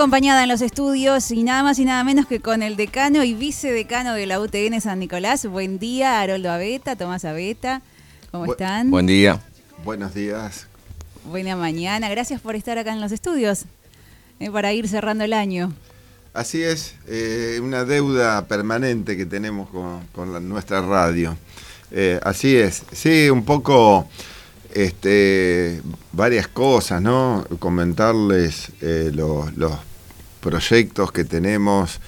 acompañada en los estudios y nada más y nada menos que con el decano y vicedecano de la UTN San Nicolás. Buen día, Haroldo Abeta, Tomás Abeta. ¿Cómo están? Buen día. Buenos días. Buena mañana. Gracias por estar acá en los estudios eh, para ir cerrando el año. Así es, eh, una deuda permanente que tenemos con, nuestra radio. Eh, así es, sí, un poco este, varias cosas, ¿no? Comentarles eh, los, proyectos que tenemos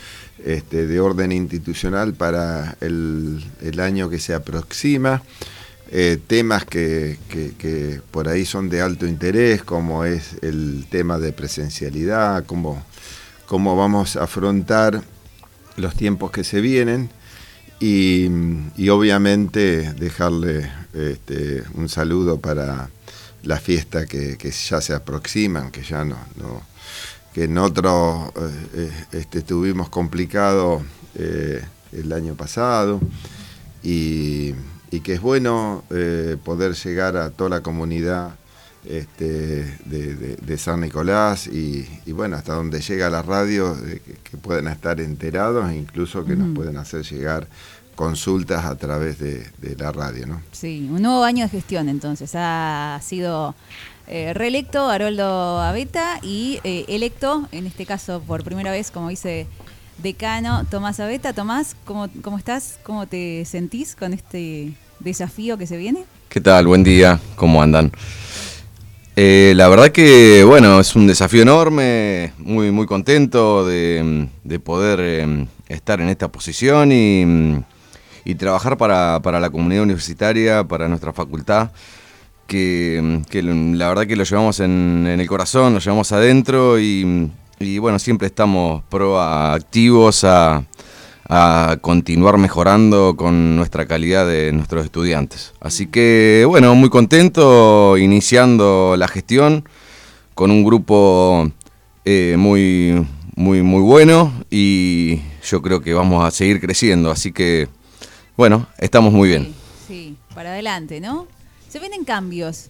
este, de orden institucional para el, año que se aproxima. Eh, temas que, por ahí son de alto interés, como es el tema de presencialidad, cómo, cómo vamos a afrontar los tiempos que se vienen y, obviamente dejarle este, un saludo para la fiesta que, ya se aproximan, que ya no, que en otro eh, eh, este, tuvimos complicado eh, el año pasado y, que es bueno poder llegar a toda la comunidad este, de, San Nicolás y, bueno, hasta donde llega la radio, que, pueden estar enterados e incluso que nos pueden hacer llegar consultas a través de, la radio. ¿no? Sí, un nuevo año de gestión entonces. Ha sido eh, reelecto Haroldo Abeta y eh, electo, en este caso por primera vez, como dice decano Tomás Abeta. Tomás, ¿cómo, ¿cómo estás? ¿Cómo te sentís con este desafío que se viene? ¿Qué tal? Buen día, ¿cómo andan? Eh, la verdad que, bueno, es un desafío enorme, muy, muy contento de, poder estar en esta posición y, trabajar para, la comunidad universitaria, para nuestra facultad, que, la verdad que lo llevamos en, el corazón, lo llevamos adentro y, y bueno, siempre estamos proactivos a, a continuar mejorando con nuestra calidad de nuestros estudiantes. Así que, bueno, muy contento iniciando la gestión con un grupo eh, muy, muy, muy bueno y yo creo que vamos a seguir creciendo. Así que, bueno, estamos muy bien. Sí, para adelante, ¿no? Se vienen cambios.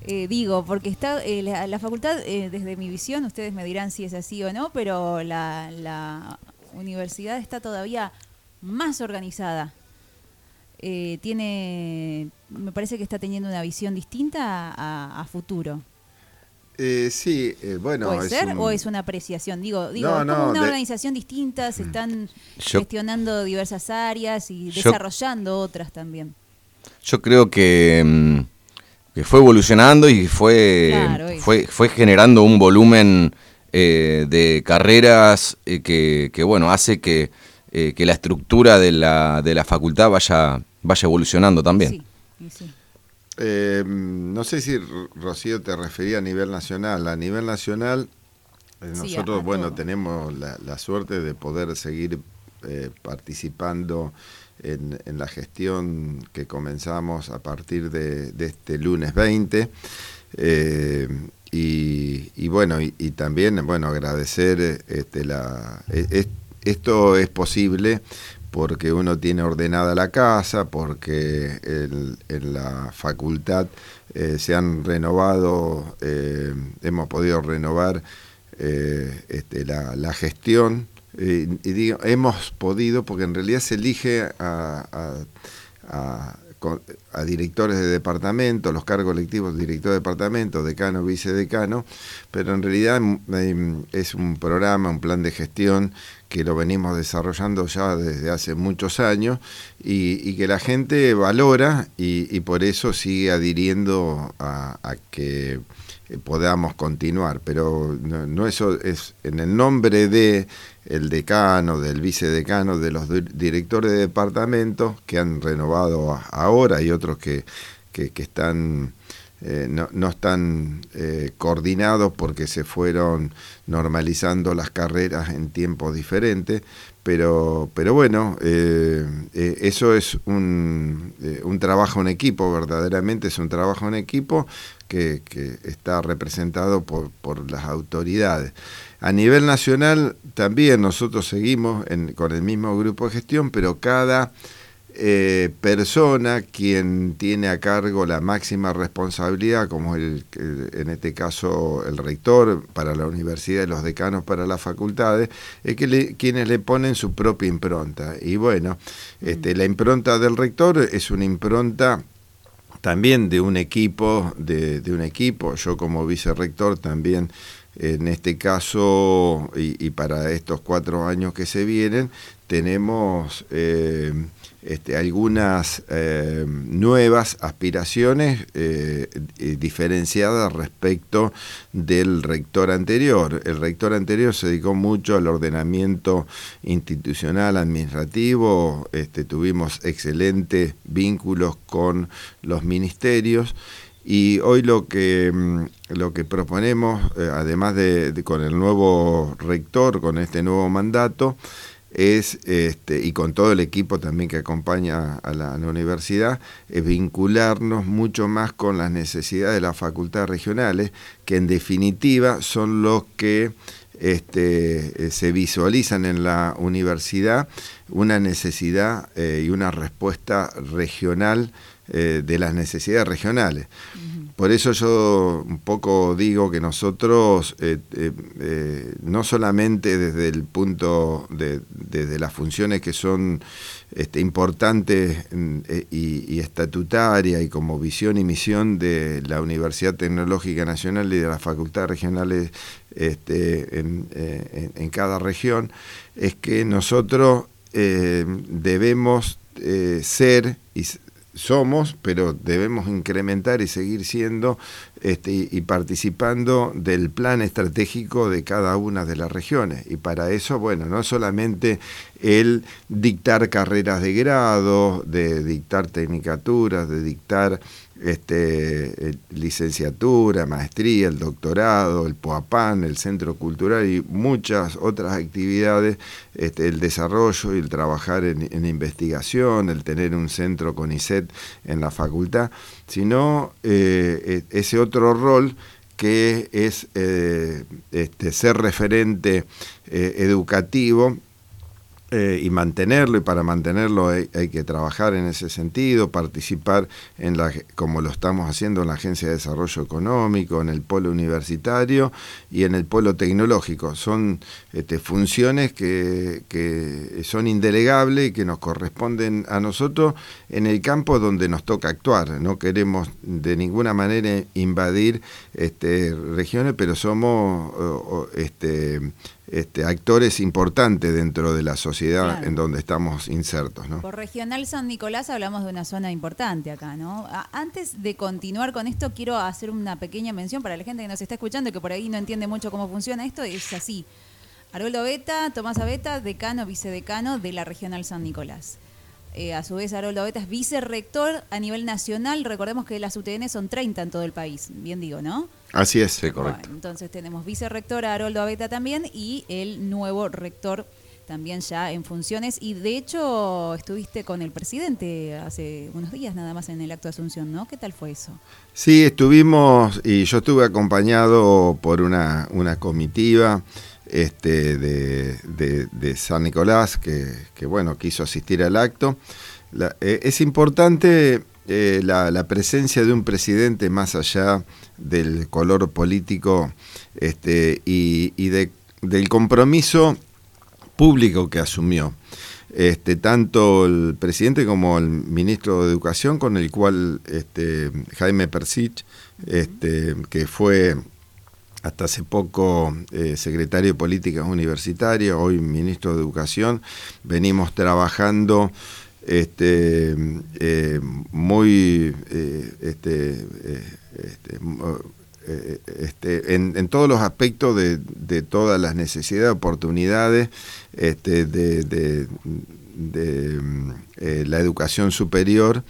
Eh, digo, porque está eh, la, facultad, desde mi visión, ustedes me dirán si es así o no, pero la, la universidad está todavía más organizada. Eh, tiene, me parece que está teniendo una visión distinta a, futuro. Eh, sí, eh, bueno. ¿Puede ser o es una apreciación? Digo, digo como una organización distinta, se mm. están gestionando diversas áreas y desarrollando otras también. Yo creo que, mm, que fue evolucionando y fue, fue, fue generando un volumen eh, de carreras eh, que, bueno, hace que, eh, que la estructura de la, de la facultad vaya, vaya evolucionando también. no sé si Rocío te refería a nivel nacional. A nivel nacional, nosotros, bueno, tenemos la, suerte de poder seguir participando en, en, la gestión que comenzamos a partir de, este lunes 20. Y, bueno, y, también bueno agradecer este, la, e, esto es posible porque uno tiene ordenada la casa, porque en la facultad eh, se han renovado, eh, hemos podido renovar eh, este, la, gestión. Y digo, hemos podido, porque en realidad se elige a a directores de departamento, los cargos electivos director de departamento, decano, vicedecano, pero en realidad es un programa, un plan de gestión que lo venimos desarrollando ya desde hace muchos años y, que la gente valora y, por eso sigue adhiriendo a, que podamos continuar. Pero no, eso es en el nombre de el decano, del vicedecano, de los directores de departamento que han renovado ahora y otros que, que, están eh, no, no, están eh, coordinados porque se fueron normalizando las carreras en tiempos diferentes, pero, pero bueno, eh, eso es un, un, trabajo en equipo, verdaderamente es un trabajo en equipo que, que está representado por, por las autoridades. A nivel nacional también nosotros seguimos con el mismo grupo de gestión, pero cada eh, persona quien tiene a cargo la máxima responsabilidad, como el, en este caso el rector para la universidad y los decanos para las facultades, es que quienes le ponen su propia impronta. Y bueno, este, la impronta del rector es una impronta también de un equipo, de, un equipo, yo como vicerrector también en este caso y, para estos cuatro años que se vienen, tenemos eh, este, algunas eh, nuevas aspiraciones eh, diferenciadas respecto del rector anterior. El rector anterior se dedicó mucho al ordenamiento institucional, administrativo, este, tuvimos excelentes vínculos con los ministerios. Y hoy lo que, mm, lo que proponemos, además de, con el nuevo rector, con este nuevo mandato, es, este, y con todo el equipo también que acompaña a la, universidad, es vincularnos mucho más con las necesidades de las facultades regionales, que en definitiva son los que este, eh, se visualizan en la universidad una necesidad eh, y una respuesta regional eh, de las necesidades regionales. Por eso yo un poco digo que nosotros, eh, no solamente desde el punto de desde las funciones que son este, importantes mm, y, estatutarias y como visión y misión de la Universidad Tecnológica Nacional y de las facultades regionales este, en, en, cada región, es que nosotros debemos ser y somos, pero debemos incrementar y seguir siendo este, y participando del plan estratégico de cada una de las regiones. Y para eso, bueno, no solamente el dictar carreras de grado, de dictar tecnicaturas, de dictar este, eh, licenciatura, maestría, el doctorado, el POAPAN, el Centro Cultural y muchas otras actividades, este, el desarrollo y el trabajar en, investigación, el tener un centro con ISET en la facultad, sino eh, e, ese otro rol que es eh, este, ser referente educativo eh, y mantenerlo, y para mantenerlo hay, que trabajar en ese sentido, participar en la, como lo estamos haciendo en la Agencia de Desarrollo Económico, en el polo universitario y en el polo tecnológico. Son este, funciones que, que son indelegables y que nos corresponden a nosotros en el campo donde nos toca actuar. No queremos de ninguna manera invadir este, regiones, pero somos este, este, actores importantes dentro de la sociedad en donde estamos insertos. ¿no? Por Regional San Nicolás hablamos de una zona importante acá, ¿no? Antes de continuar con esto, quiero hacer una pequeña mención para la gente que nos está escuchando y que por ahí no entiende mucho cómo funciona esto, es así. Haroldo Beta, Tomás Abeta, decano, vicedecano de la Regional San Nicolás. Eh, a su vez, Haroldo Beta es vicerrector a nivel nacional. Recordemos que las UTN son 30 en todo el país, bien digo, ¿no? Así es, sí, correcto. entonces tenemos vicerrector a Haroldo Abeta también y el nuevo rector también ya en funciones. Y de hecho estuviste con el presidente hace unos días nada más en el acto de Asunción, ¿no? ¿Qué tal fue eso? Sí, estuvimos y yo estuve acompañado por una, una comitiva este, de, San Nicolás, que, bueno, quiso asistir al acto. Eh, es importante eh, la, presencia de un presidente más allá del color político este, y, del compromiso público que asumió. Este, tanto el presidente como el ministro de Educación, con el cual Jaime Persich, que fue hasta hace poco eh, secretario de Políticas Universitarias, hoy ministro de Educación, venimos trabajando este, eh, muy eh, este, este, este, en, todos los aspectos de, todas las necesidades, oportunidades este, de, la educación superior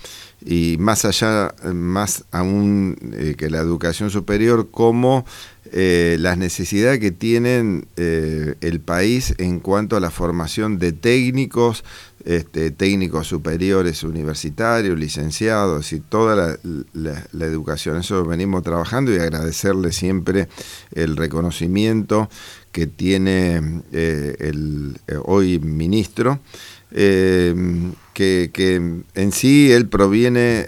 y más allá, más aún que la educación superior, como eh, las necesidades que tienen eh, el país en cuanto a la formación de técnicos, este, técnicos superiores universitarios, licenciados y toda la, educación. Eso venimos trabajando y agradecerle siempre el reconocimiento que tiene el hoy ministro, que, que, en sí él proviene,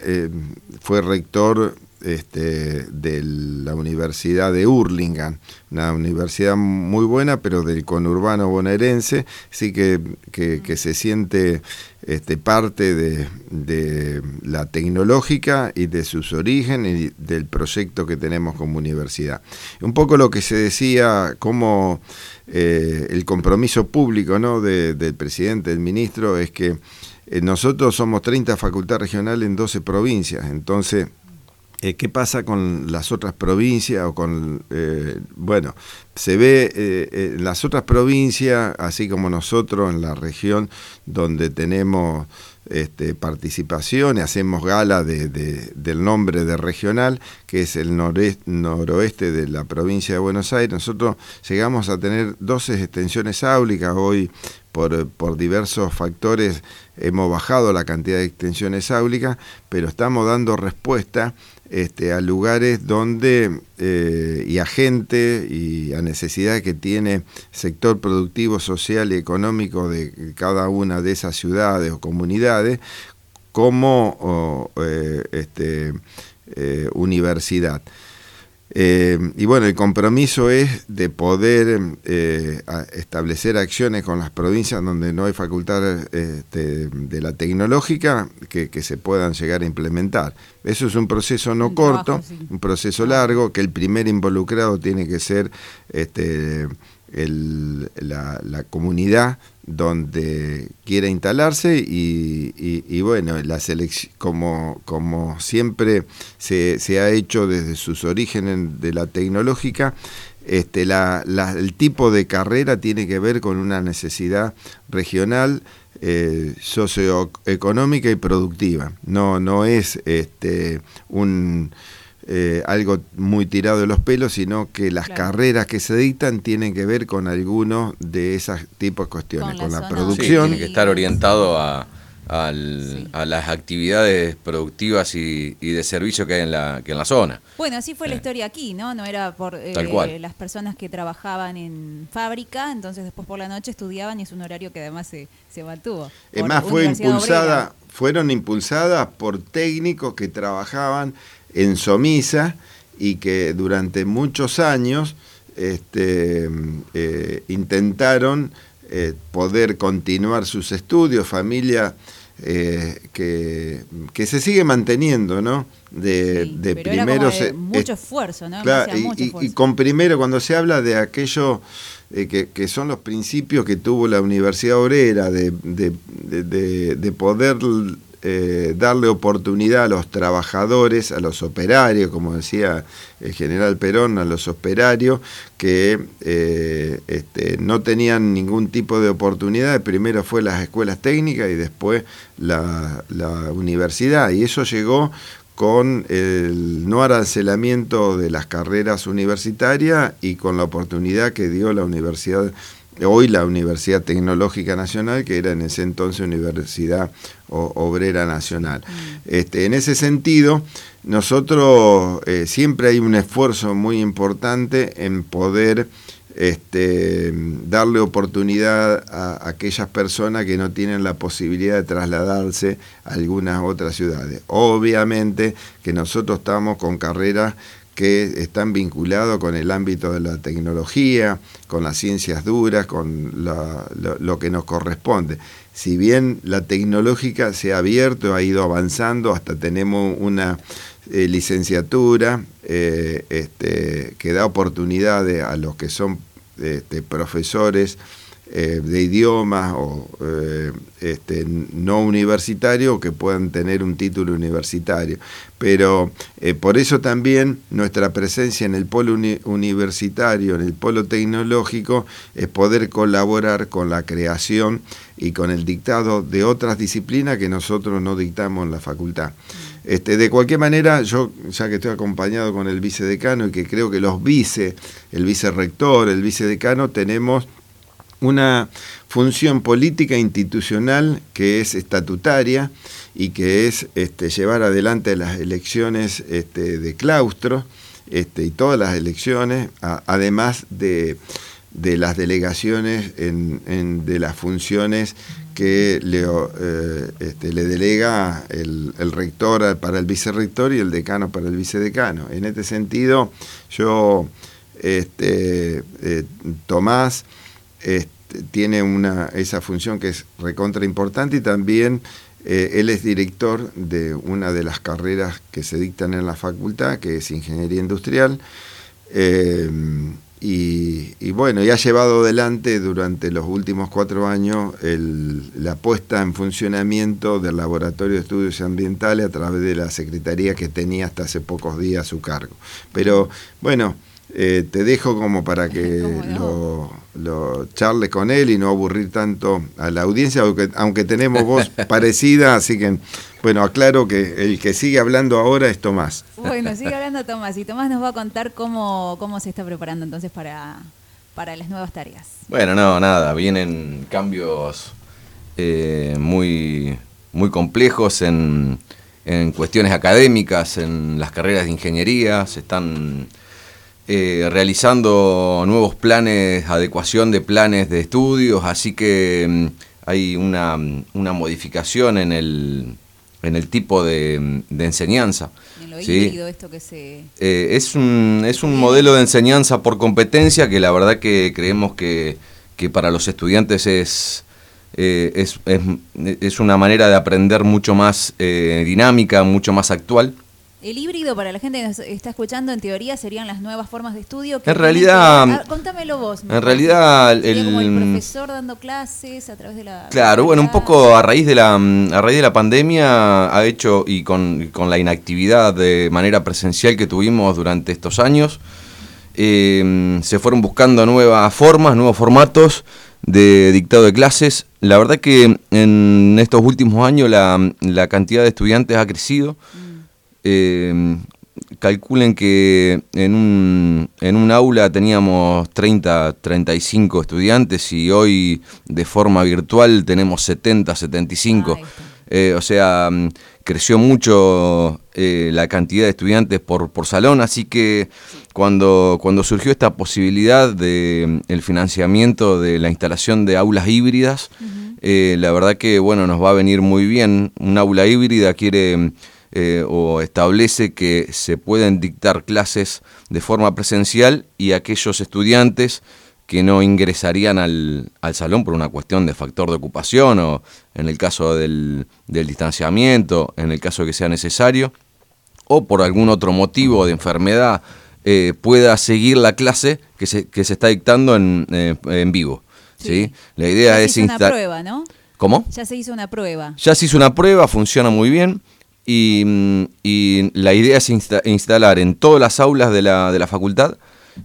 fue rector este, de la Universidad de Hurlingham, una universidad muy buena, pero del conurbano bonaerense, sí que, que, se siente este, parte de, la tecnológica y de sus orígenes y del proyecto que tenemos como universidad. Un poco lo que se decía, como eh, el compromiso público ¿no? del presidente, del ministro, es que eh, nosotros somos 30 facultades regionales en 12 provincias, entonces eh, ¿Qué pasa con las otras provincias o con, eh, bueno, se ve eh, en las otras provincias, así como nosotros en la región donde tenemos este, participación y hacemos gala de, del nombre de regional, que es el noroeste de la provincia de Buenos Aires, nosotros llegamos a tener 12 extensiones áulicas, hoy por, por diversos factores hemos bajado la cantidad de extensiones áulicas, pero estamos dando respuesta este, a lugares donde eh, y a gente y a necesidad que tiene sector productivo, social y económico de cada una de esas ciudades o comunidades como eh, este, eh, universidad. Eh, y bueno, el compromiso es de poder eh, establecer acciones con las provincias donde no hay facultad este, de la tecnológica que, se puedan llegar a implementar. Eso es un proceso no corto, un proceso largo, que el primer involucrado tiene que ser este, la, la comunidad donde quiera instalarse y, bueno, la como, como siempre se, se, ha hecho desde sus orígenes de la tecnológica, este, la, el tipo de carrera tiene que ver con una necesidad regional, eh, socioeconómica y productiva. No, no es este, un eh, algo muy tirado de los pelos, sino que las carreras que se dictan tienen que ver con algunos de esos tipos de cuestiones, con, la, producción. tiene que estar orientado a, a las actividades productivas y, de servicio que hay en la, que en la zona. Bueno, así fue la historia aquí, ¿no? No era por eh, las personas que trabajaban en fábrica, entonces después por la noche estudiaban y es un horario que además se, se mantuvo. Es más, fue impulsada, fueron impulsadas por técnicos que trabajaban en Somisa y que durante muchos años este, eh, intentaron eh, poder continuar sus estudios, familia eh, que, que, se sigue manteniendo, ¿no? De, de primero mucho esfuerzo, ¿no? y, con primero, cuando se habla de aquello que, que, son los principios que tuvo la Universidad Obrera, de, de poder eh, darle oportunidad a los trabajadores, a los operarios, como decía el general Perón, a los operarios que eh, este, no tenían ningún tipo de oportunidad. Primero fue las escuelas técnicas y después la, la universidad. Y eso llegó con el no arancelamiento de las carreras universitarias y con la oportunidad que dio la Universidad hoy la Universidad Tecnológica Nacional, que era en ese entonces Universidad Obrera Nacional. Mm. Este, en ese sentido, nosotros eh, siempre hay un esfuerzo muy importante en poder este, darle oportunidad a aquellas personas que no tienen la posibilidad de trasladarse a algunas otras ciudades. Obviamente que nosotros estamos con carreras que están vinculados con el ámbito de la tecnología, con las ciencias duras, con lo, que nos corresponde. Si bien la tecnológica se ha abierto, ha ido avanzando, hasta tenemos una eh, licenciatura eh, este, que da oportunidades a los que son este, profesores eh, de idiomas o este, no universitario que puedan tener un título universitario. Pero eh, por eso también nuestra presencia en el polo universitario, en el polo tecnológico, es poder colaborar con la creación y con el dictado de otras disciplinas que nosotros no dictamos en la facultad. Este, de cualquier manera, yo ya que estoy acompañado con el vicedecano y que creo que los vice, el vicerrector, el vicedecano, tenemos una función política institucional que es estatutaria y que es este, llevar adelante las elecciones este, de claustro este, y todas las elecciones, además de, de las delegaciones, de las funciones que le, eh, le delega el, rector para el vicerrector y el decano para el vicedecano. En este sentido, yo, eh, Tomás, este, tiene una, esa función que es recontra importante y también eh, él es director de una de las carreras que se dictan en la facultad, que es Ingeniería Industrial. Y, bueno, y ha llevado adelante durante los últimos cuatro años la puesta en funcionamiento del Laboratorio de Estudios Ambientales a través de la Secretaría que tenía hasta hace pocos días su cargo. Pero bueno, eh, te dejo como para que lo, lo, charles con él y no aburrir tanto a la audiencia, aunque, aunque tenemos voz parecida, así que bueno, aclaro que el que sigue hablando ahora es Tomás. Bueno, sigue hablando Tomás y Tomás nos va a contar cómo, cómo se está preparando entonces para, para las nuevas tareas. Bueno, no, nada, vienen cambios eh, muy, muy complejos en, en cuestiones académicas, en las carreras de ingeniería, se están eh, realizando nuevos planes, adecuación de planes de estudios, así que mm, hay una, una, modificación en el, en el tipo de, enseñanza. En lo híbrido, esto que se... Eh, es, un, es un modelo de enseñanza por competencia que la verdad que creemos que, que para los estudiantes es, eh, es, es, es, una manera de aprender mucho más dinámica, mucho más actual. El híbrido, para la gente que nos está escuchando, en teoría serían las nuevas formas de estudio. en realidad. Ah, contámelo vos. En realidad. El, como el profesor dando clases a través de la. Claro, bueno, un poco a raíz de la, a raíz de la pandemia ha hecho, y con, la inactividad de manera presencial que tuvimos durante estos años, eh, se fueron buscando nuevas formas, nuevos formatos de dictado de clases. La verdad que en estos últimos años la, la cantidad de estudiantes ha crecido. Mm. Eh, calculen que en un, en un aula teníamos 30, 35 estudiantes y hoy de forma virtual tenemos 70, 75. Eh, o sea, mm, creció mucho eh, la cantidad de estudiantes por, por salón, así que cuando, cuando surgió esta posibilidad de mm, el financiamiento de la instalación de aulas híbridas, la verdad que bueno, nos va a venir muy bien. Un aula híbrida quiere eh, o establece que se pueden dictar clases de forma presencial y aquellos estudiantes que no ingresarían al, salón por una cuestión de factor de ocupación o en el caso del, distanciamiento, en el caso que sea necesario, o por algún otro motivo de enfermedad, eh, pueda seguir la clase que se, que se está dictando en, eh, en vivo. Sí. La idea es instalar... prueba, ¿no? ¿Cómo? Ya se hizo una prueba. Ya se hizo una prueba, funciona muy bien. Y, la idea es instalar en todas las aulas de la, de la facultad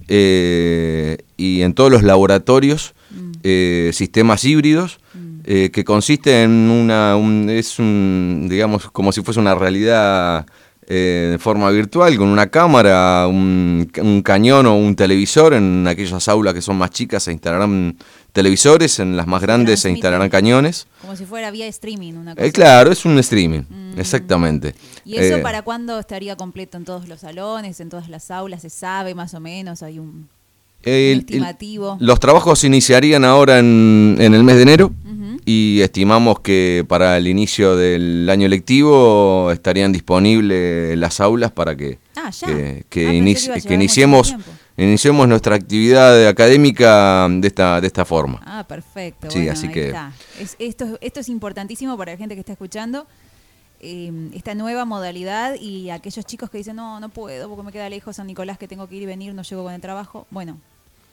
eh, y en todos los laboratorios mm. eh, sistemas híbridos mm. eh, que consiste en una es un digamos como si fuese una realidad de forma virtual con una cámara un, un, cañón o un televisor en aquellas aulas que son más chicas se instalarán televisores, en las más grandes se instalarán cañones. Como si fuera vía streaming, una cosa. Eh, claro, es un streaming, mm. Exactamente. ¿Y eso eh, para cuándo estaría completo en todos los salones, en todas las aulas? ¿Se sabe más o menos? ¿Hay un, estimativo? los trabajos iniciarían ahora en, el mes de enero y estimamos que para el inicio del año lectivo estarían disponibles las aulas para que, ah, que, que, que iniciemos iniciemos nuestra actividad académica de esta, de esta forma. Ah, perfecto. Sí, así que... esto, esto es importantísimo para la gente que está escuchando. Em, esta nueva modalidad y aquellos chicos que dicen, no, no puedo porque me queda lejos San Nicolás, que tengo que ir y venir, no llego con el trabajo. Bueno,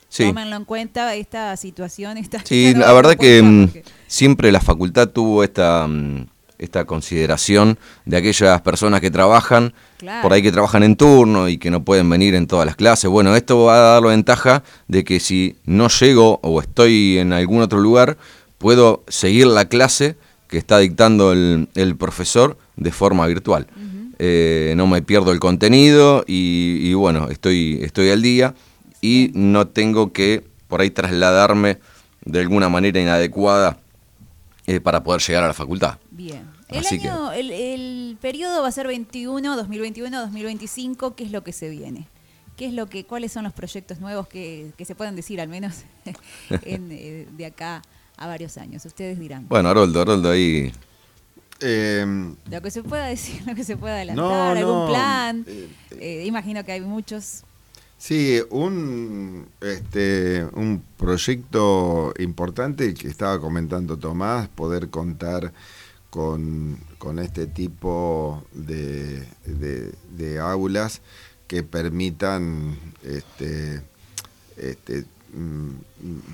sí. tómenlo en cuenta esta situación. Esta, sí, la verdad que mm, siempre la facultad tuvo esta... Mm, esta consideración de aquellas personas que trabajan, por ahí que trabajan en turno y que no pueden venir en todas las clases. Bueno, esto va a dar la ventaja de que si no llego o estoy en algún otro lugar, puedo seguir la clase que está dictando el, profesor de forma virtual. Eh, no me pierdo el contenido y, bueno, estoy, estoy al día y no tengo que por ahí trasladarme de alguna manera inadecuada eh, para poder llegar a la facultad. Bien. El, año, el, periodo va a ser 21, 2021, 2025. ¿Qué es lo que se viene? ¿Qué es lo que, cuáles son los proyectos nuevos que, que se pueden decir al menos en, eh, de acá a varios años? Ustedes dirán. Bueno, Haroldo, Haroldo ahí. Eh, Lo que se pueda decir, lo que se pueda adelantar, No, algún no, plan. eh, Eh, imagino que hay muchos. Sí, un, este, un proyecto importante que estaba comentando Tomás, poder contar con, con este tipo de, de- de aulas que permitan este, este,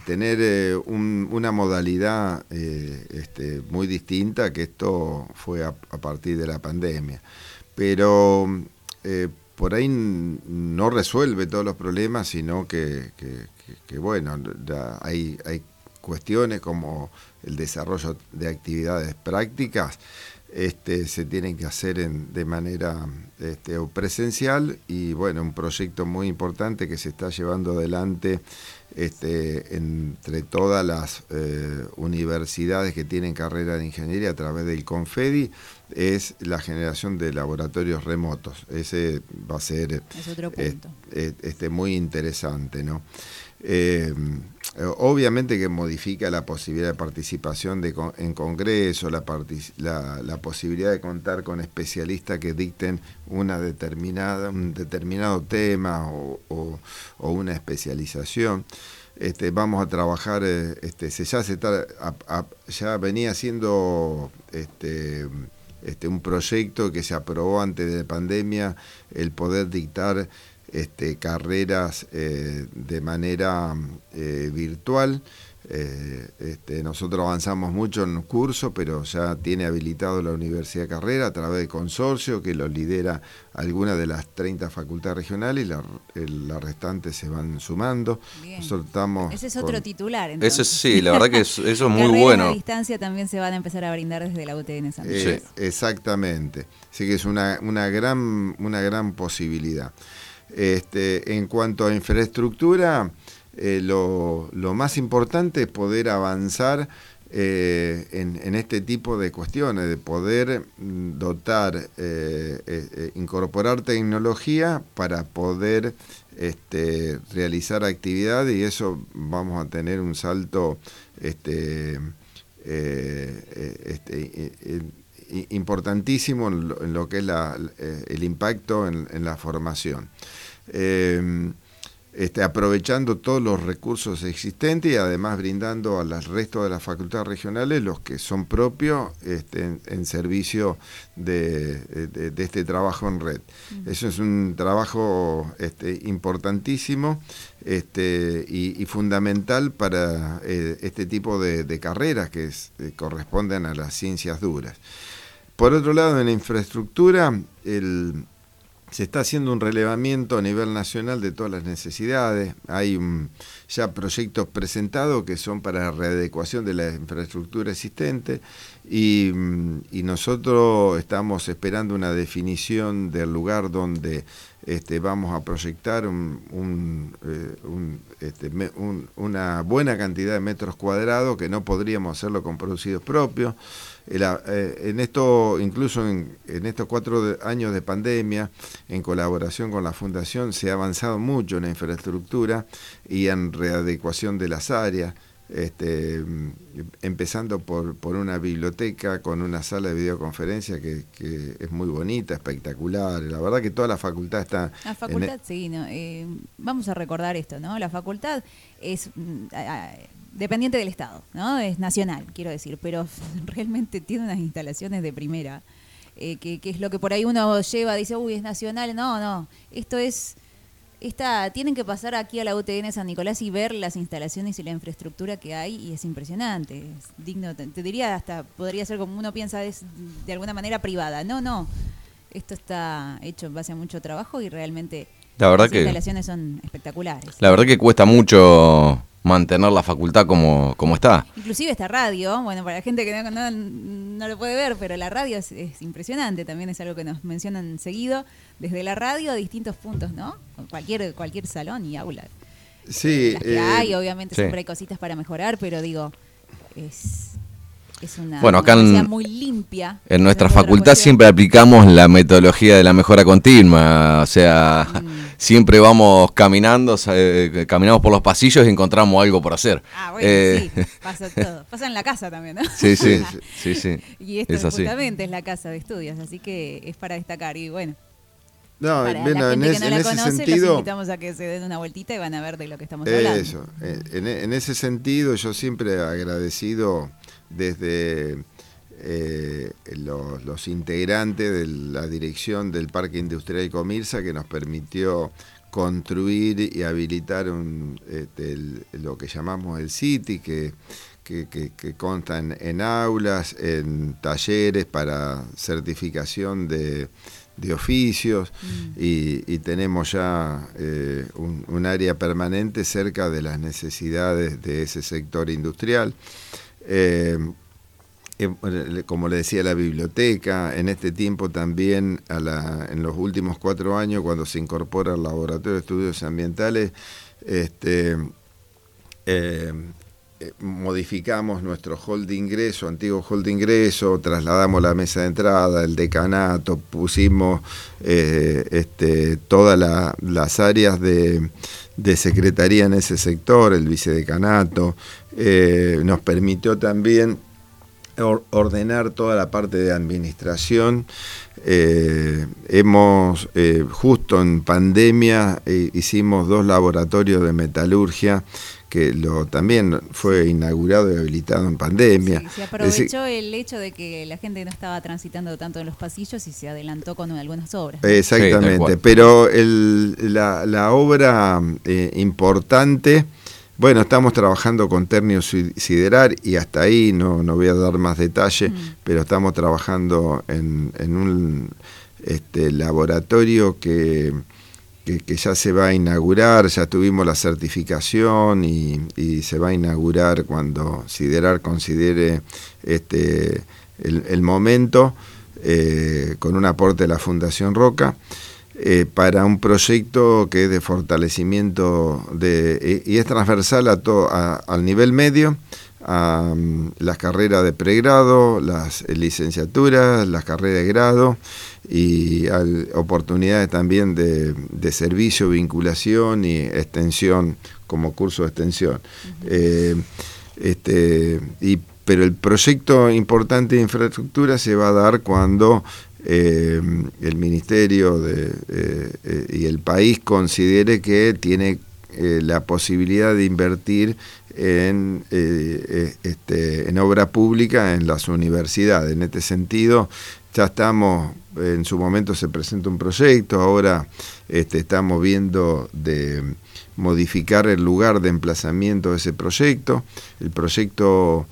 tener eh, un- una modalidad eh, este, muy distinta, que esto fue a, partir de la pandemia. Pero eh, por ahí no resuelve todos los problemas, sino que, bueno, hay, hay cuestiones como el desarrollo de actividades prácticas, este, se tienen que hacer de manera este, presencial y bueno, un proyecto muy importante que se está llevando adelante este, entre todas las eh, universidades que tienen carrera de ingeniería a través del Confedi es la generación de laboratorios remotos. Ese va a ser Es otro eh, punto. eh, este, muy interesante, ¿no? Eh, obviamente que modifica la posibilidad de participación de en congreso, la, la, posibilidad de contar con especialistas que dicten una determinada, un determinado tema o, una especialización. Este, vamos a trabajar, eh, este, se, ya, se está, ya venía siendo este, este, un proyecto que se aprobó antes de la pandemia, el poder dictar este, carreras eh, de manera eh, virtual. Eh, este, nosotros avanzamos mucho en los cursos, pero ya tiene habilitado la Universidad de Carrera a través de consorcio que lo lidera alguna de las 30 facultades regionales y la, el- las restantes se van sumando. Estamos Ese es otro con- titular. Entonces. es, sí, la verdad que es- eso es muy bueno. a distancia también se van a empezar a brindar desde la UTN San Luis. Eh, Exactamente. Así que es una, una, gran, una gran posibilidad. Este, en cuanto a infraestructura, eh, lo, más importante es poder avanzar eh, en, este tipo de cuestiones, de poder mm, dotar, eh, incorporar tecnología para poder este, realizar actividades y eso vamos a tener un salto este, este, importantísimo en lo, en lo que es la- eh, el impacto en, en la formación. Eh, este, aprovechando todos los recursos existentes y además brindando al resto de las facultades regionales los que son propios este, en, en servicio de, de- de este trabajo en red. Eso es un trabajo este, importantísimo este, y, y fundamental para eh, este tipo de, de carreras que es- eh, corresponden a las ciencias duras. Por otro lado, en la infraestructura, se está haciendo un relevamiento a nivel nacional de todas las necesidades. Hay mm, ya proyectos presentados que son para la readecuación de la infraestructura existente y, mm, y nosotros estamos esperando una definición del lugar donde este, vamos a proyectar un- eh, este, una buena cantidad de metros cuadrados que no podríamos hacerlo con producidos propios. Eh, en esto, incluso en, en estos cuatro años de pandemia, en colaboración con la Fundación, se ha avanzado mucho en la infraestructura y en readecuación de las áreas, este, empezando por, por una biblioteca con una sala de videoconferencia que, que es muy bonita, espectacular. La verdad que toda la facultad está... La en e- facultad, sí, no, eh, vamos a recordar esto, ¿no? La facultad es mm, dependiente del Estado, ¿no? Es nacional, quiero decir, pero realmente tiene unas instalaciones de primera, eh, que, que es lo que por ahí uno lleva, dice, uy, es nacional. No, no, esto es... Esta, tienen que pasar aquí a la UTN San Nicolás y ver las instalaciones y la infraestructura que hay y es impresionante, es digno, te, te diría hasta, podría ser como uno piensa, es de alguna manera privada. No, no, esto está hecho en base a mucho trabajo y realmente La verdad las que- instalaciones son espectaculares. La verdad que cuesta mucho mantener la facultad como, como está. Inclusive esta radio, bueno, para la gente que no, no- no lo puede ver, pero la radio es, es impresionante, también es algo que nos mencionan seguido, desde la radio a distintos puntos, ¿no? Cualquier, cualquier salón y aula. Sí, Las que eh, hay, obviamente sí. siempre hay cositas para mejorar, pero digo, es... es una Bueno, acá en- muy limpia. En nuestra facultad siempre aplicamos la metodología de la mejora continua, o sea, Mm. siempre vamos caminando, eh, caminamos por los pasillos y encontramos algo por hacer. Ah, bueno, Eh, sí, pasa todo. Pasa en la casa también, ¿no? sí, sí, sí, sí. Y esto es así. justamente es la casa de estudios, así que es para destacar. Y bueno, No, para bueno, la en, gente que no en la ese conoce, los sentido, invitamos a que se den una vueltita y van a ver de lo que estamos hablando. Eso, eh, en, en ese sentido yo siempre he agradecido desde eh, los, los integrantes de la dirección del Parque Industrial Comirsa que nos permitió construir y habilitar un, este, el- lo que llamamos el City, que, que, que- en, en aulas, en talleres para certificación de, de oficios Mm. y, y tenemos ya eh, un, un área permanente cerca de las necesidades de ese sector industrial. Eh, eh, como le decía la biblioteca, en este tiempo también, en los últimos cuatro años, cuando se incorpora el Laboratorio de Estudios Ambientales, este, eh, modificamos nuestro hall de ingreso, antiguo hall de ingreso, trasladamos la mesa de entrada, el decanato, pusimos este, todas la- las áreas de, de secretaría en ese sector, el vicedecanato, eh, nos permitió también or- ordenar toda la parte de administración. Eh, hemos, eh, justo en pandemia, hicimos dos laboratorios de metalurgia que lo, también fue inaugurado y habilitado en pandemia. Sí, se aprovechó decir, el hecho de que la gente no estaba transitando tanto en los pasillos y se adelantó con algunas obras. Exactamente, pero el- la, la obra eh, importante, bueno, estamos trabajando con Ternio Sid- Siderar y hasta ahí no, no voy a dar más detalle, Mm. pero estamos trabajando en, en un este, laboratorio que, que, ya se va a inaugurar, ya tuvimos la certificación y, se va a inaugurar cuando Siderar considere este, el, momento eh, con un aporte de la Fundación Roca. eh, para un proyecto que es de fortalecimiento de, y y es transversal a to- a- al nivel medio, a mm, las carreras de pregrado, las licenciaturas, las carreras de grado y al- oportunidades también de, de servicio, vinculación y extensión como curso de extensión. Eh, este, y, pero el proyecto importante de infraestructura se va a dar cuando eh, el Ministerio de, eh, eh, y el país considere que tiene la posibilidad de invertir en, eh, eh, este, en obra pública en las universidades. En este sentido, ya estamos, en su momento se presenta un proyecto, ahora este, estamos viendo de modificar el lugar de emplazamiento de ese proyecto. El proyecto,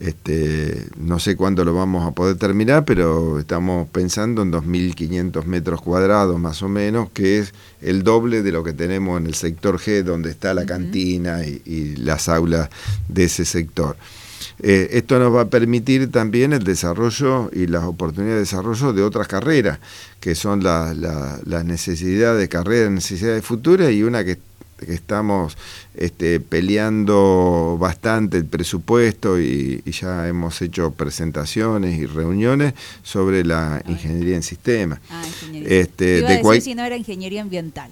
este, no sé cuándo lo vamos a poder terminar, pero estamos pensando en 2.500 metros cuadrados más o menos, que es el doble de lo que tenemos en el sector G, donde está la cantina y, y las aulas de ese sector. Eh, esto nos va a permitir también el desarrollo y las oportunidades de desarrollo de otras carreras, que son la- la- las necesidades de carreras, necesidades futuras y una que, que estamos este, peleando bastante el presupuesto y, y ya hemos hecho presentaciones y reuniones sobre la ingeniería en sistemas. Ah, ingeniería. Este, Iba a de decir si no era ingeniería ambiental.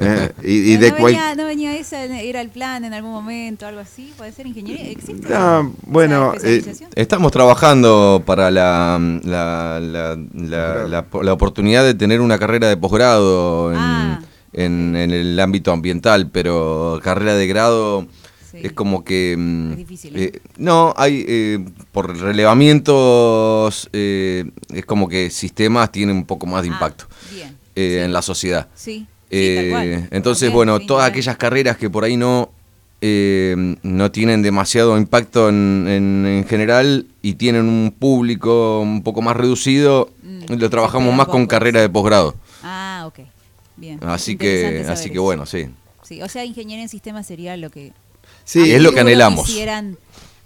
Eh, y, y Eh, de no, cual- venía, no venía esa, era el plan en algún momento, algo así. ¿Puede ser ingeniería? ¿Existe? No, bueno, eh, especialización? Estamos trabajando para la, la, la- la- la- la oportunidad de tener una carrera de posgrado en, Ah. En- en el ámbito ambiental, pero carrera de grado Sí. es como que... mm, Es difícil, eh, no, hay eh, por relevamientos, eh, es como que sistemas tienen un poco más de Ah, impacto bien. eh, Sí. en la sociedad. Sí. sí, Eh, tal cual. entonces, bueno, todas aquellas carreras que por ahí no, eh, no tienen demasiado impacto en, en- en general y tienen un público un poco más reducido, Mm, lo trabajamos más con carrera de posgrado. Ah, ok. Bien. Así que, así que eso. bueno, sí. Sí, o sea, ingeniería en sistemas sería lo que. Sí, es lo que anhelamos. quisieran,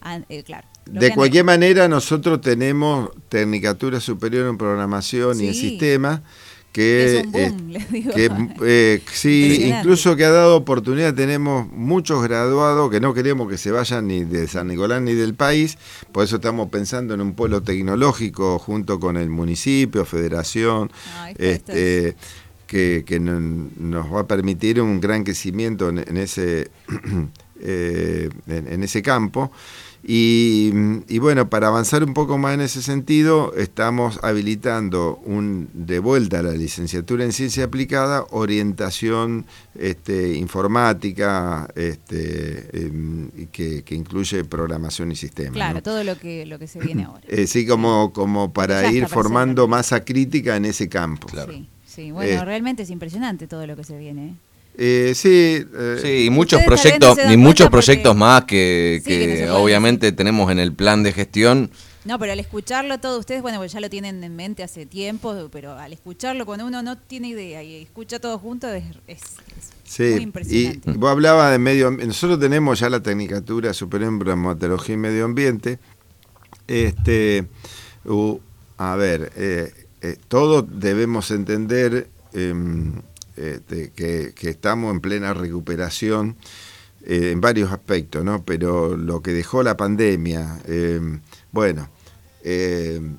an- eh, claro. lo De que cualquier manera, nosotros tenemos Tecnicatura Superior en Programación y en Sí. Sistemas, que, Es un boom, les digo. que, eh, sí, incluso que ha dado oportunidad, tenemos muchos graduados que no queremos que se vayan ni de San Nicolás ni del país, por eso estamos pensando en un pueblo tecnológico junto con el municipio, federación, Ah, esto este, que, que no- nos va a permitir un gran crecimiento en, en ese, eh, en, en ese campo. Y, y bueno, para avanzar un poco más en ese sentido, estamos habilitando un, de vuelta a la licenciatura en ciencia aplicada, orientación este, informática este, em, que, que incluye programación y sistemas. Claro, ¿no? todo lo que, lo que se viene ahora. Eh, sí, como, como para ir formando masa crítica en ese campo. Claro. Sí, sí. Bueno, Eh. realmente es impresionante todo lo que se viene. ¿eh? Eh, sí, eh, Sí, y muchos proyectos, y muchos porque- proyectos más que, Sí, obviamente tenemos en el plan de gestión. No, pero al escucharlo todo, ustedes, bueno, pues ya lo tienen en mente hace tiempo, pero al escucharlo, cuando uno no tiene idea y escucha todo junto, es, es- es Sí, muy y impresionante. vos hablabas de medio ambiente. Nosotros tenemos ya la Tecnicatura Superior en Bromatología y Medio Ambiente. Este, a ver, eh, eh, todos debemos entender em, este, que, estamos en plena recuperación eh, en varios aspectos, ¿no? Pero lo que dejó la pandemia, em, bueno, em,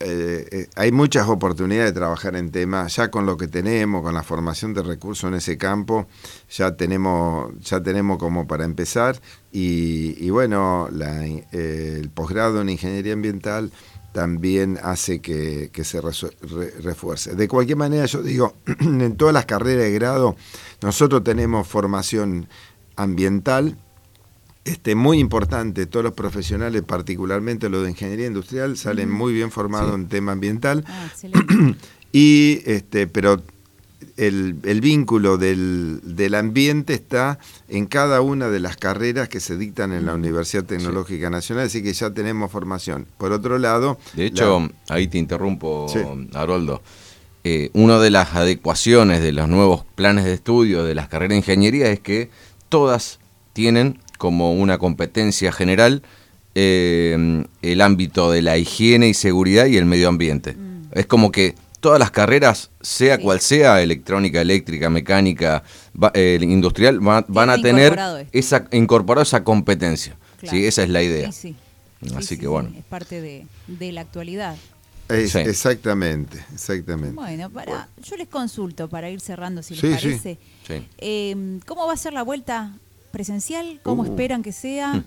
eh, eh, hay muchas oportunidades de trabajar en temas, ya con lo que tenemos, con la formación de recursos en ese campo, ya tenemos, ya tenemos como para empezar y, bueno, el posgrado en ingeniería ambiental también hace que, que se re- refuerce. De cualquier manera, yo digo, en todas las carreras de grado, nosotros tenemos formación ambiental, este, muy importante, todos los profesionales, particularmente los de ingeniería industrial, salen muy bien formados Sí. en tema ambiental. Ah. Y este, pero el, el vínculo del, del ambiente está en cada una de las carreras que se dictan en la Universidad Tecnológica Nacional, así que ya tenemos formación. Por otro lado, De hecho, la- ahí te interrumpo, Sí. Haroldo. Eh, una de las adecuaciones de los nuevos planes de estudio de las carreras de ingeniería es que todas tienen como una competencia general eh, el ámbito de la higiene y seguridad y el medio ambiente. Es como que todas las carreras, sea Sí. cual sea, electrónica, eléctrica, mecánica, va- eh, industrial, va- van a tener incorporado esa, incorporado esa competencia. Claro. ¿sí? Esa es la idea. Sí, sí. Sí, Así sí, que sí, bueno. Es parte de, de la actualidad. es- Sí. exactamente, exactamente. Bueno, para, yo les consulto para ir cerrando, si les Sí, sí. parece. Sí. Eh, ¿Cómo va a ser la vuelta presencial? ¿Cómo Uh. esperan que sea?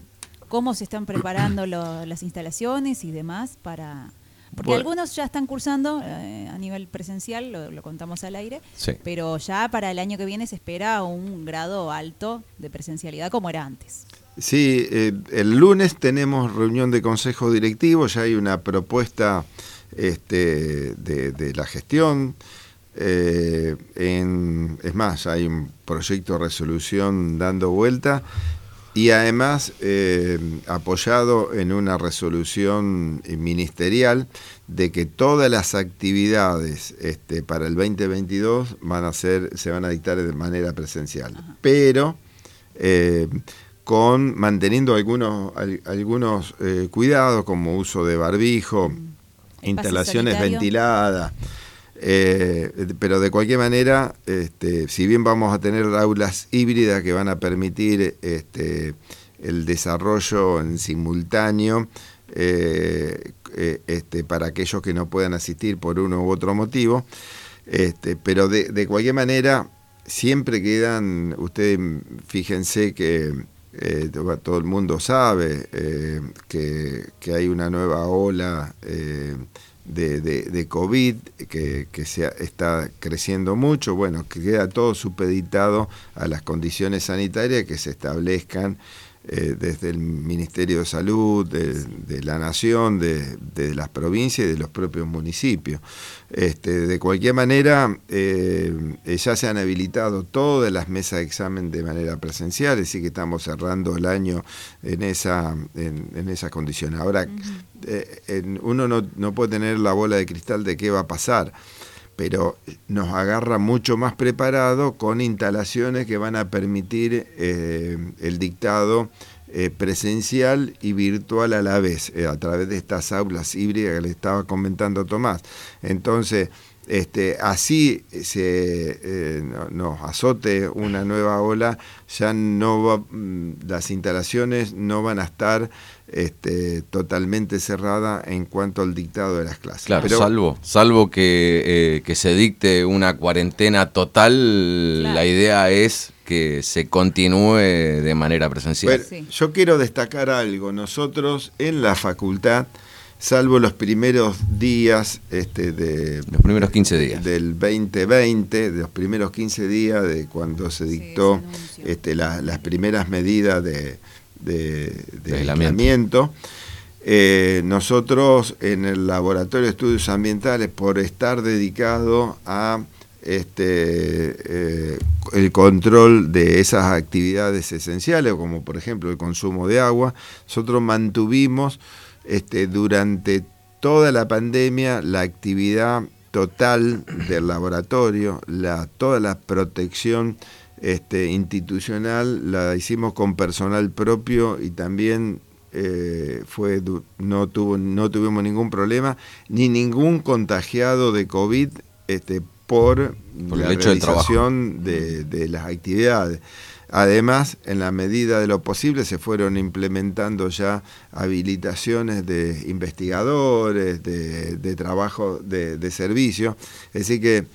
¿Cómo se están preparando lo- las instalaciones y demás para...? Porque Bueno. algunos ya están cursando eh, a nivel presencial, lo, lo contamos al aire, Sí. pero ya para el año que viene se espera un grado alto de presencialidad como era antes. Sí, eh, el lunes tenemos reunión de consejo directivo, ya hay una propuesta este, de, de la gestión. eh, en- es más, hay un proyecto de resolución dando vuelta y además eh, apoyado en una resolución eh, ministerial de que todas las actividades este, para el 2022 van a ser, se van a dictar de manera presencial. Pero eh, con manteniendo algunos, al- algunos eh, cuidados como uso de barbijo, Espacio instalaciones sanitario. ventiladas. Eh, pero de cualquier manera, este, si bien vamos a tener aulas híbridas que van a permitir este, el desarrollo en simultáneo eh, eh, este, para aquellos que no puedan asistir por uno u otro motivo, pero de, cualquier manera siempre quedan, ustedes fíjense que to- todo el mundo sabe que, hay una nueva ola de, COVID que, que se está creciendo mucho, bueno, que queda todo supeditado a las condiciones sanitarias que se establezcan eh, desde el Ministerio de Salud, de, de la Nación, de, de las provincias y de los propios municipios. Este, de cualquier manera, eh, ya se han habilitado todas las mesas de examen de manera presencial, así que estamos cerrando el año en esa, en, en esas condiciones. Ahora, eh, en- uno no, no puede tener la bola de cristal de qué va a pasar pero nos agarra mucho más preparado con instalaciones que van a permitir eh, el dictado eh, presencial y virtual a la vez, eh, a través de estas aulas híbridas que le estaba comentando Tomás. Entonces, este, así se nos azote una nueva ola, ya no va, mm, las instalaciones no van a estar este, totalmente cerradas en cuanto al dictado de las clases. Claro, salvo, salvo que, eh, que, se dicte una cuarentena total, la idea es que se continúe de manera presencial. Yo quiero destacar algo, nosotros en la facultad salvo los primeros días este, de los primeros 15 días. del 2020 de los primeros 15 días de cuando se dictó este, las primeras medidas de, de, aislamiento. Eh, nosotros en el laboratorio de estudios ambientales por estar dedicado a este, eh, el control de esas actividades esenciales como por ejemplo el consumo de agua nosotros mantuvimos este, durante toda la pandemia la actividad total del laboratorio, la, toda la protección este, institucional la hicimos con personal propio y también eh, fue no tuvo no tuvimos ningún problema ni ningún contagiado de covid este, por, la realización de, de las actividades Además, en la medida de lo posible, se fueron implementando ya habilitaciones de investigadores, de, trabajo, de, servicio. Es decir que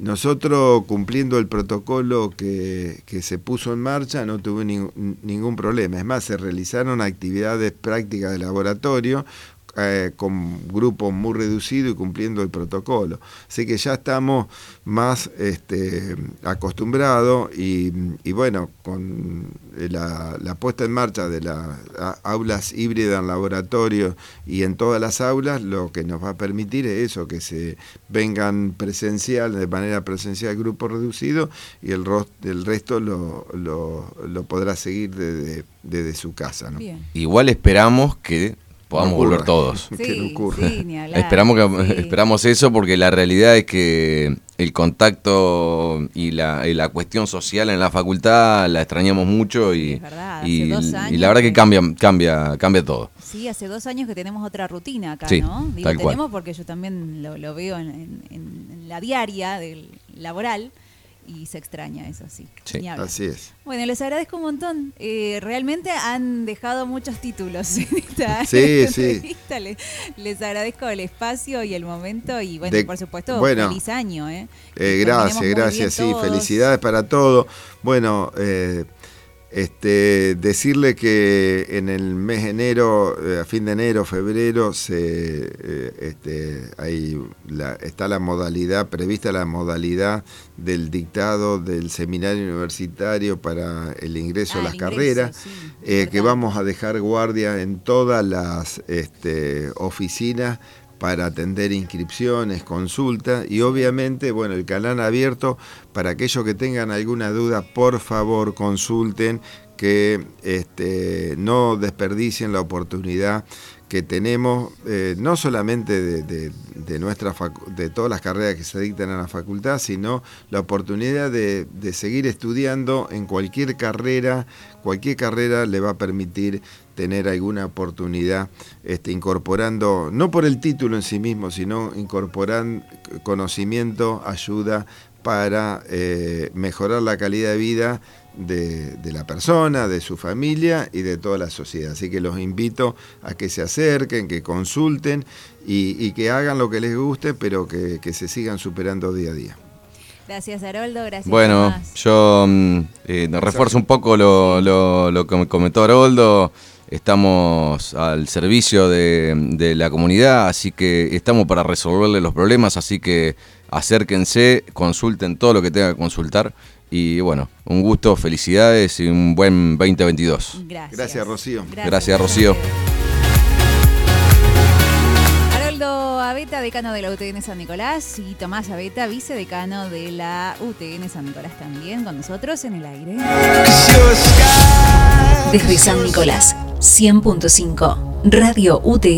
nosotros, cumpliendo el protocolo que, se puso en marcha, no tuve ningún problema. Es más, se realizaron actividades prácticas de laboratorio eh, con grupos muy reducidos y cumpliendo el protocolo. Así que ya estamos más este, acostumbrados y, bueno, con la, puesta en marcha de las aulas híbridas en laboratorio y en todas las aulas, lo que nos va a permitir es eso, que se vengan presencial, de manera presencial, grupo reducido y el, el resto lo, lo, podrá seguir desde, desde su casa. Igual esperamos que podamos volver todos. Sí, Esperamos, que, esperamos eso porque la realidad es que el contacto y la, la, cuestión social en la facultad la extrañamos mucho y, y, la verdad que cambia, cambia, cambia todo. Sí, hace dos años que tenemos otra rutina acá, ¿no? Digo, tenemos porque yo también lo, veo en, en, la diaria del laboral y se extraña eso, sí. Así es. Bueno, les agradezco un montón. Eh, realmente han dejado muchos títulos en esta sí, entrevista. Les, les, agradezco el espacio y el momento y, bueno, por supuesto, feliz año. ¿eh? eh gracias, gracias, sí, felicidades para todo. Bueno, eh, este, decirle que en el mes de enero, eh, a fin de enero, febrero, se, eh, este, hay está la modalidad, prevista la modalidad del dictado del seminario universitario para el ingreso a ah, las carreras, eh, que vamos a dejar guardia en todas las este, oficinas para atender inscripciones, consultas y obviamente, bueno, el canal abierto para aquellos que tengan alguna duda, por favor consulten, que este, no desperdicien la oportunidad que tenemos, eh, no solamente de, nuestra de todas las carreras que se dictan en la facultad, sino la oportunidad de, de seguir estudiando en cualquier carrera, cualquier carrera le va a permitir tener alguna oportunidad este, incorporando, no por el título en sí mismo, sino incorporando conocimiento, ayuda para eh, mejorar la calidad de vida de, la persona, de su familia y de toda la sociedad. Así que los invito a que se acerquen, que consulten y, que hagan lo que les guste, pero que, se sigan superando día a día. Gracias, Haroldo. Gracias. Bueno, yo mm, eh, refuerzo un poco lo, lo, lo que comentó Haroldo estamos al servicio de, la comunidad, así que estamos para resolverle los problemas, así que acérquense, consulten todo lo que tengan que consultar y bueno, un gusto, felicidades y un buen 2022. Gracias, Gracias Rocío. Gracias, Rocío. Abeta, decano de la UTN San Nicolás, y Tomás Abeta, vicedecano de la UTN San Nicolás también, con nosotros en el aire. Desde San Nicolás 100.5 Radio UT